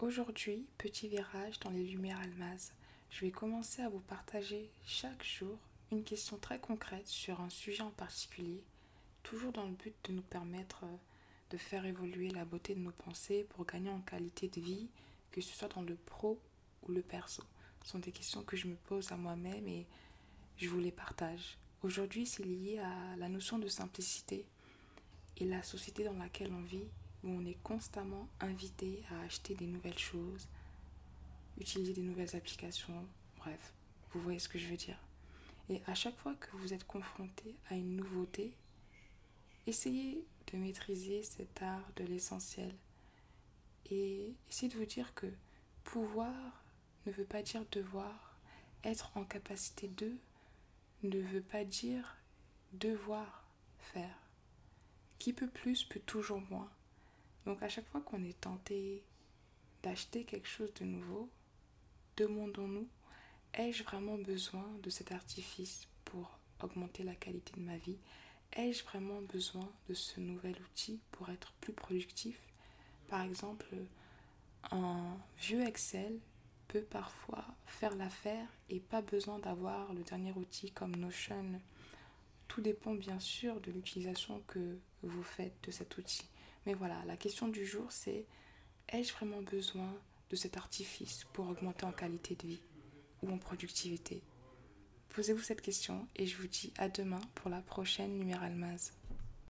Aujourd'hui, petit virage dans les lumières almazes. Je vais commencer à vous partager chaque jour une question très concrète sur un sujet en particulier, toujours dans le but de nous permettre euh, de faire évoluer la beauté de nos pensées pour gagner en qualité de vie, que ce soit dans le pro ou le perso. Ce sont des questions que je me pose à moi-même et je vous les partage. Aujourd'hui, c'est lié à la notion de simplicité et la société dans laquelle on vit, où on est constamment invité à acheter des nouvelles choses, utiliser des nouvelles applications, bref, vous voyez ce que je veux dire. Et à chaque fois que vous êtes confronté à une nouveauté, essayez de maîtriser cet art de l'essentiel et essayez de vous dire que pouvoir ne veut pas dire devoir, être en capacité de ne veut pas dire devoir faire. Qui peut plus peut toujours moins. Donc à chaque fois qu'on est tenté d'acheter quelque chose de nouveau, demandons-nous, ai-je vraiment besoin de cet artifice pour augmenter la qualité de ma vie? Ai-je vraiment besoin de ce nouvel outil pour être plus productif? Par exemple, un vieux Excel peut parfois faire l'affaire et pas besoin d'avoir le dernier outil comme Notion. Tout dépend bien sûr de l'utilisation que vous faites de cet outil. Mais voilà, la question du jour c'est ai-je vraiment besoin de cet artifice pour augmenter en qualité de vie ou en productivité? Posez-vous cette question et je vous dis à demain pour la prochaine Numéralmase.